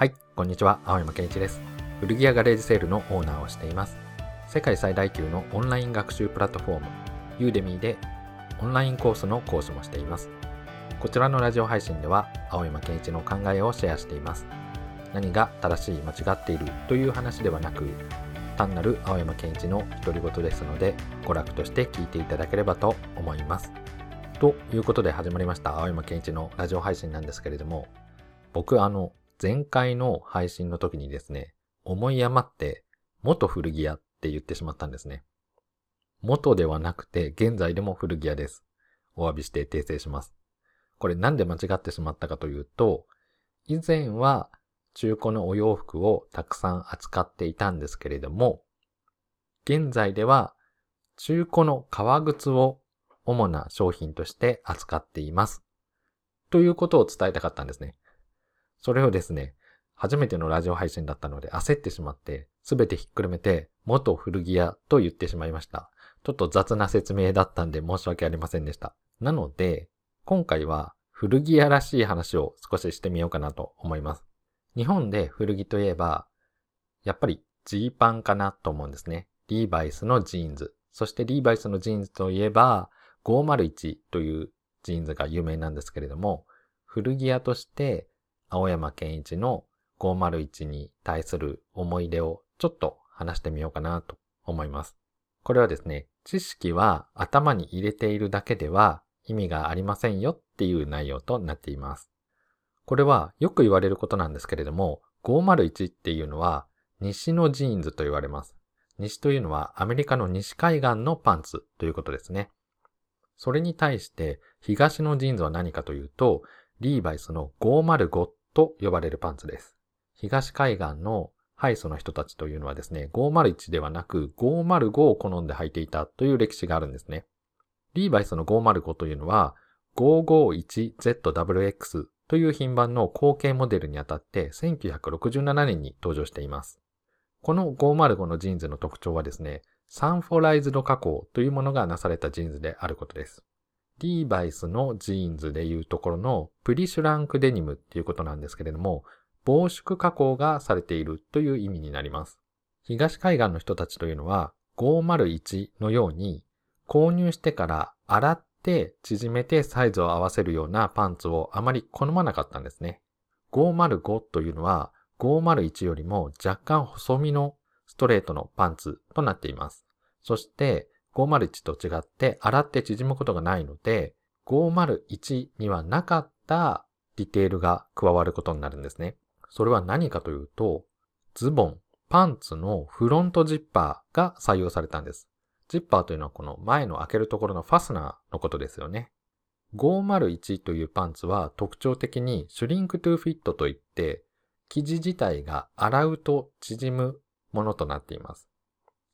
はい、こんにちは。青山健一です。古着屋ガレージセールのオーナーをしています。世界最大級のオンライン学習プラットフォーム、ユーデミーでオンラインコースの講師もしています。こちらのラジオ配信では、青山健一の考えをシェアしています。何が正しい、間違っているという話ではなく、単なる青山健一の独り言ですので、娯楽として聞いていただければと思います。ということで始まりました青山健一のラジオ配信なんですけれども、僕あの、前回の配信の時にですね、思い余って元古着屋って言ってしまったんですね。元ではなくて現在でも古着屋です。お詫びして訂正します。これなんで間違ってしまったかというと、以前は中古のお洋服をたくさん扱っていたんですけれども、現在では中古の革靴を主な商品として扱っています。ということを伝えたかったんですね。それをですね、初めてのラジオ配信だったので焦ってしまって、すべてひっくるめて元古着屋と言ってしまいました。ちょっと雑な説明だったんで申し訳ありませんでした。なので、今回は古着屋らしい話を少ししてみようかなと思います。日本で古着といえば、やっぱりジーパンかなと思うんですね。リーバイスのジーンズ。そしてリーバイスのジーンズといえば、501というジーンズが有名なんですけれども、古着屋として青山健一の501に対する思い出をちょっと話してみようかなと思います。これはですね、知識は頭に入れているだけでは意味がありませんよっていう内容となっています。これはよく言われることなんですけれども、501っていうのは西のジーンズと言われます。西というのはアメリカの西海岸のパンツということですね。それに対して東のジーンズは何かというと、リーバイスの505っと呼ばれるパンツです。東海岸のハイソの人たちというのはですね、501ではなく505を好んで履いていたという歴史があるんですね。リーバイスの505というのは 551ZWX という品番の後継モデルにあたって1967年に登場しています。この505のジーンズの特徴はですね、サンフォライズド加工というものがなされたジーンズであることです。リーバイスのジーンズでいうところの preshrunk デニムっていうことなんですけれども、防縮加工がされているという意味になります。東海岸の人たちというのは501のように購入してから洗って縮めてサイズを合わせるようなパンツをあまり好まなかったんですね。505というのは501よりも若干細身のストレートのパンツとなっています。そして501と違って洗って縮むことがないので、501にはなかったディテールが加わることになるんですね。それは何かというと、ズボン、パンツのフロントジッパーが採用されたんです。ジッパーというのはこの前の開けるところのファスナーのことですよね。501というパンツは特徴的に shrink to fit といって、生地自体が洗うと縮むものとなっています。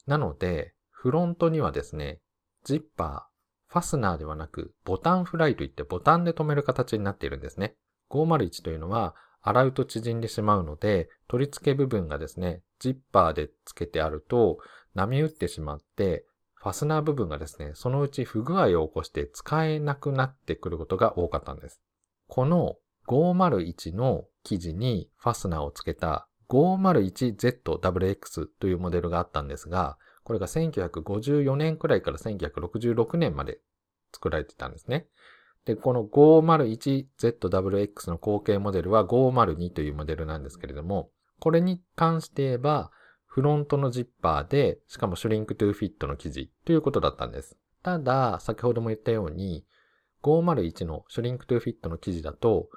なので、フロントにはですね、ジッパー、ファスナーではなく、ボタンフライといってボタンで留める形になっているんですね。501というのは、洗うと縮んでしまうので、取り付け部分がですね、ジッパーで付けてあると、波打ってしまって、ファスナー部分がですね、そのうち不具合を起こして使えなくなってくることが多かったんです。この501の生地にファスナーを付けた 501ZWX というモデルがあったんですが、これが1954年くらいから1966年まで作られてたんですね。で、この 501ZWX の後継モデルは502というモデルなんですけれども、これに関して言えば、フロントのジッパーで、しかも shrink to fit の生地ということだったんです。ただ、先ほども言ったように、501の shrink to fit の生地だと、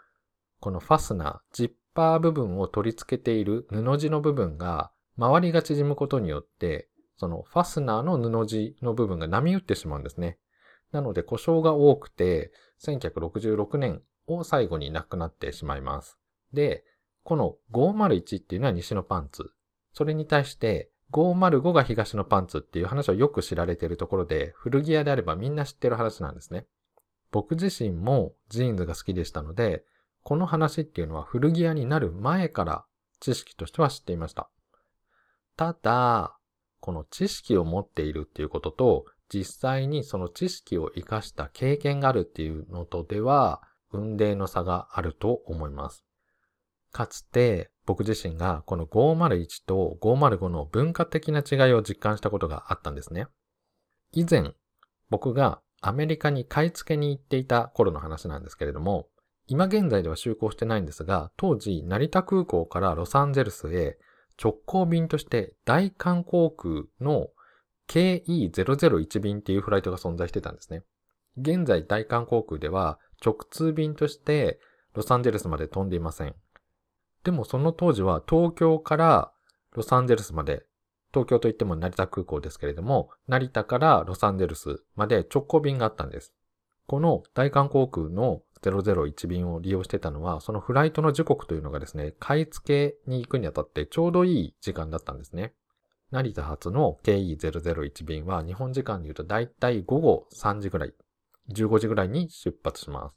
このファスナー、ジッパー部分を取り付けている布地の部分が周りが縮むことによって、そのファスナーの布地の部分が波打ってしまうんですね。なので故障が多くて、1966年を最後に無くなってしまいます。で、この501っていうのは西のパンツ。それに対して505が東のパンツっていう話はよく知られているところで、古着屋であればみんな知ってる話なんですね。僕自身もジーンズが好きでしたので、この話っていうのは古着屋になる前から知識としては知っていました。ただ、この知識を持っているっていうことと、実際にその知識を活かした経験があるっていうのとでは、運命の差があると思います。かつて、僕自身がこの501と505の文化的な違いを実感したことがあったんですね。以前、僕がアメリカに買い付けに行っていた頃の話なんですけれども、今現在では就航してないんですが、当時成田空港からロサンゼルスへ直行便として大韓航空の KE001 便っていうフライトが存在してたんですね。現在大韓航空では直通便としてロサンゼルスまで飛んでいません。でもその当時は東京からロサンゼルスまで、東京といっても成田空港ですけれども、成田からロサンゼルスまで直行便があったんです。この大韓航空の001便を利用してたのは、そのフライトの時刻というのがですね、買い付けに行くにあたってちょうどいい時間だったんですね。成田発の KE001 便は日本時間で言うとだいたい午後3時ぐらい、15時ぐらいに出発します。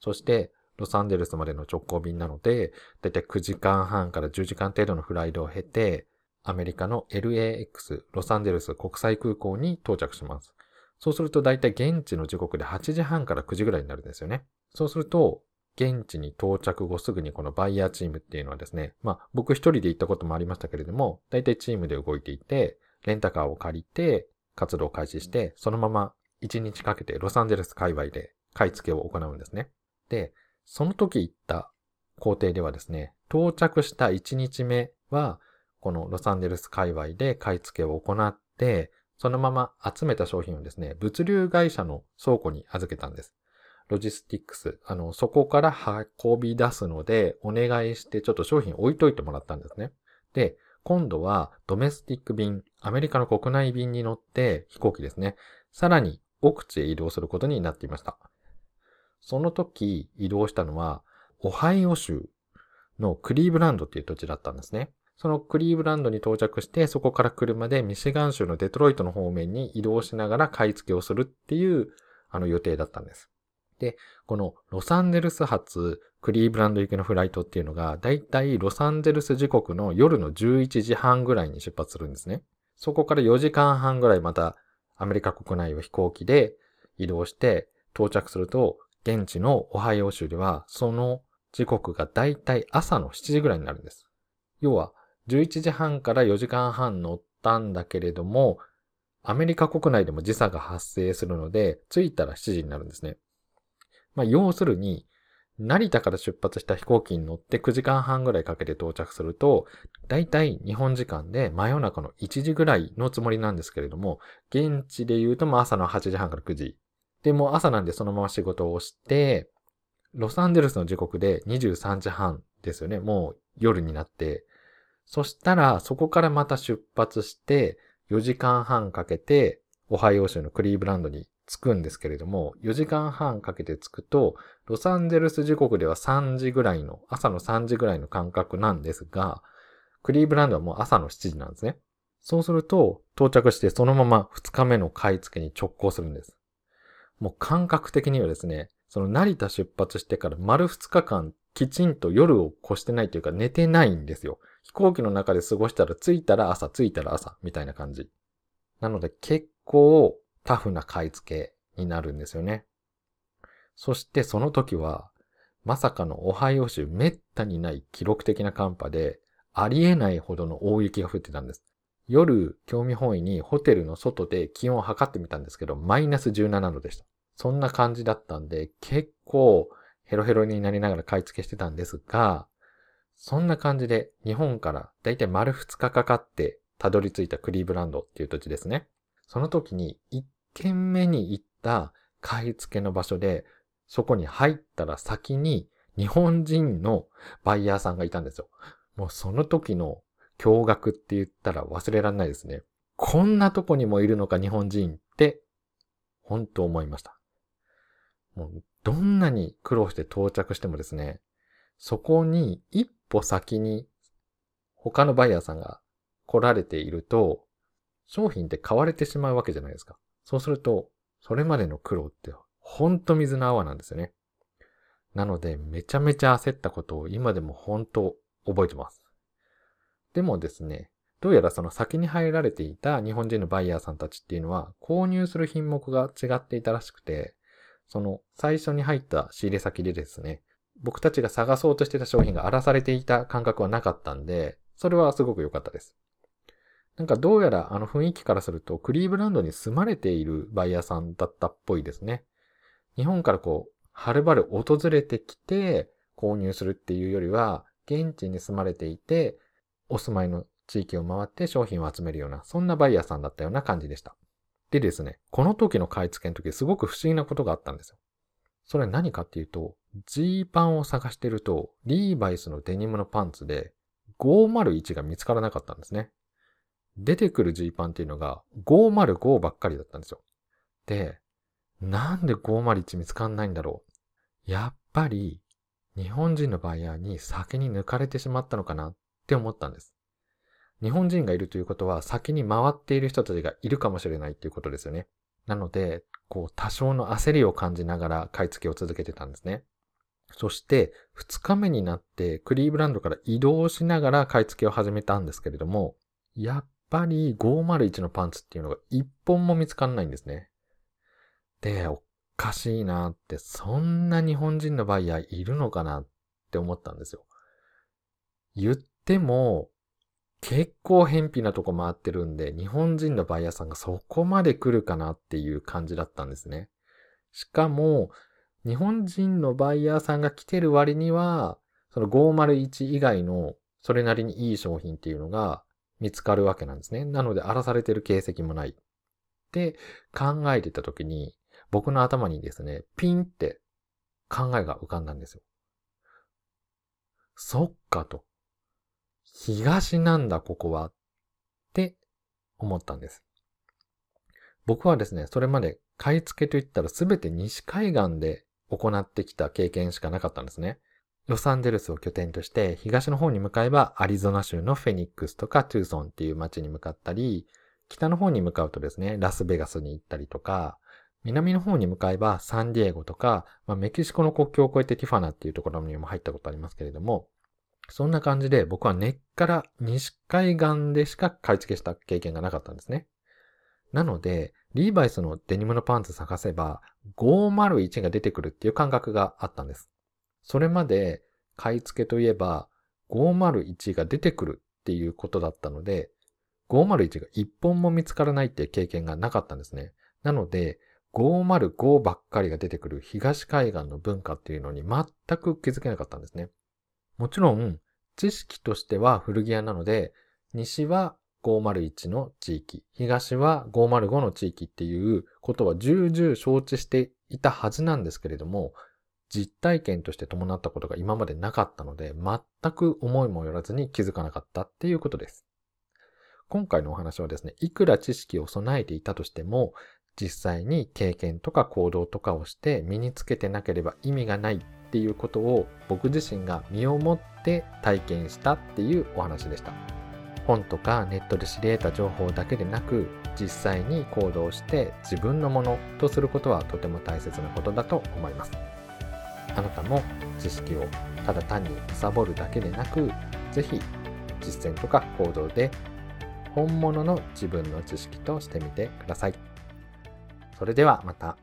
そして、ロサンゼルスまでの直行便なので、だいたい9時間半から10時間程度のフライトを経て、アメリカの LAX、ロサンゼルス国際空港に到着します。そうすると大体現地の時刻で8時半から9時ぐらいになるんですよね。そうすると、現地に到着後すぐにこのバイヤーチームっていうのはですね、まあ僕一人で行ったこともありましたけれども、大体チームで動いていて、レンタカーを借りて活動を開始して、そのまま1日かけてロサンゼルス界隈で買い付けを行うんですね。で、その時行った工程ではですね、到着した1日目は、このロサンゼルス界隈で買い付けを行って、そのまま集めた商品をですね、物流会社の倉庫に預けたんです。ロジスティックス、あの、そこから運び出すので、お願いしてちょっと商品置いといてもらったんですね。で、今度はドメスティック便、アメリカの国内便に乗って飛行機ですね。さらに奥地へ移動することになっていました。その時移動したのは、オハイオ州のクリーブランドっていう土地だったんですね。そのクリーブランドに到着して、そこから車でミシガン州のデトロイトの方面に移動しながら買い付けをするっていうあの予定だったんです。で、このロサンゼルス発クリーブランド行きのフライトっていうのが、だいたいロサンゼルス時刻の夜の11時半ぐらいに出発するんですね。そこから4時間半ぐらいまたアメリカ国内を飛行機で移動して到着すると、現地のオハイオ州ではその時刻がだいたい朝の7時ぐらいになるんです。要は11時半から4時間半乗ったんだけれども、アメリカ国内でも時差が発生するので、着いたら7時になるんですね。まあ、要するに、成田から出発した飛行機に乗って9時間半ぐらいかけて到着すると、だいたい日本時間で真夜中の1時ぐらいのつもりなんですけれども、現地で言うとも朝の8時半から9時。で、も朝なんでそのまま仕事をして、ロサンゼルスの時刻で23時半ですよね。もう夜になって、そしたら、そこからまた出発して、4時間半かけて、オハイオ州のクリーブランドに着くんですけれども、4時間半かけて着くと、ロサンゼルス時刻では3時ぐらいの、朝の3時ぐらいの感覚なんですが、クリーブランドはもう朝の7時なんですね。そうすると、到着してそのまま2日目の買い付けに直行するんです。もう感覚的にはですね、その成田出発してから丸2日間きちんと夜を越してないというか寝てないんですよ。飛行機の中で過ごしたら着いたら朝、着いたら朝、みたいな感じ。なので結構タフな買い付けになるんですよね。そしてその時は、まさかのオハイオ州めったにない記録的な寒波で、ありえないほどの大雪が降ってたんです。夜、興味本位にホテルの外で気温を測ってみたんですけど、マイナス17度でした。そんな感じだったんで、結構ヘロヘロになりながら買い付けしてたんですが、そんな感じで日本からだいたい丸2日かかってたどり着いたクリーブランドっていう土地ですね。その時に1軒目に行った買い付けの場所で、そこに入ったら先に日本人のバイヤーさんがいたんですよ。もうその時の驚愕って言ったら忘れられないですね。こんなとこにもいるのか日本人って、本当思いました。もうどんなに苦労して到着してもですね、そこに一歩先に他のバイヤーさんが来られていると、商品って買われてしまうわけじゃないですか。そうすると、それまでの苦労ってほんと水の泡なんですよね。なので、めちゃめちゃ焦ったことを今でも本当覚えてます。でもですね、どうやらその先に入られていた日本人のバイヤーさんたちっていうのは、購入する品目が違っていたらしくて、その最初に入った仕入れ先でですね、僕たちが探そうとしてた商品が荒らされていた感覚はなかったんで、それはすごく良かったです。なんかどうやらあの雰囲気からするとクリーブランドに住まれているバイヤーさんだったっぽいですね。日本からこう、はるばる訪れてきて購入するっていうよりは、現地に住まれていて、お住まいの地域を回って商品を集めるような、そんなバイヤーさんだったような感じでした。でですね、この時の買い付けの時すごく不思議なことがあったんですよ。それは何かっていうと、ジーパンを探してると、リーバイスのデニムのパンツで501が見つからなかったんですね。出てくるジーパンっていうのが505ばっかりだったんですよ。で、なんで501見つかんないんだろう。やっぱり日本人のバイヤーに先に抜かれてしまったのかなって思ったんです。日本人がいるということは先に回っている人たちがいるかもしれないっていうことですよね。なので、こう多少の焦りを感じながら買い付けを続けてたんですね。そして2日目になってクリーブランドから移動しながら買い付けを始めたんですけれども、やっぱり501のパンツっていうのが1本も見つかんないんですね。で、おかしいなって、そんな日本人のバイヤーいるのかなって思ったんですよ。言っても、結構偏僻なとこ回ってるんで、日本人のバイヤーさんがそこまで来るかなっていう感じだったんですね。しかも、日本人のバイヤーさんが来てる割には、その501以外のそれなりにいい商品っていうのが見つかるわけなんですね。なので荒らされてる形跡もない。って考えてた時に、僕の頭にですね、ピンって考えが浮かんだんですよ。そっかと。東なんだ、ここは。って思ったんです。僕はですね、それまで買い付けといったら全て西海岸で行ってきた経験しかなかったんですね。ロサンゼルスを拠点として東の方に向かえばアリゾナ州のフェニックスとかトゥーソンっていう街に向かったり、北の方に向かうとですね、ラスベガスに行ったりとか、南の方に向かえばサンディエゴとか、まあ、メキシコの国境を越えてティファナっていうところにも入ったことありますけれども、そんな感じで僕は根っから西海岸でしか買い付けした経験がなかったんですね。なので、リーバイスのデニムのパンツ探せば501が出てくるっていう感覚があったんです。それまで買い付けといえば501が出てくるっていうことだったので、501が1本も見つからないっていう経験がなかったんですね。なので、505ばっかりが出てくる東海岸の文化っていうのに全く気づけなかったんですね。もちろん、知識としては古着屋なので、西は501の地域、東は505の地域っていうことは重々承知していたはずなんですけれども、実体験として伴ったことが今までなかったので、全く思いもよらずに気づかなかったっていうことです。今回のお話はですね、いくら知識を備えていたとしても、実際に経験とか行動とかをして身につけてなければ意味がないっていうことを僕自身が身をもって体験したっていうお話でした。本とかネットで知り得た情報だけでなく実際に行動して自分のものとすることはとても大切なことだと思います。あなたも知識をただ単にサボるだけでなく是非実践とか行動で本物の自分の知識としてみてください。それではまた。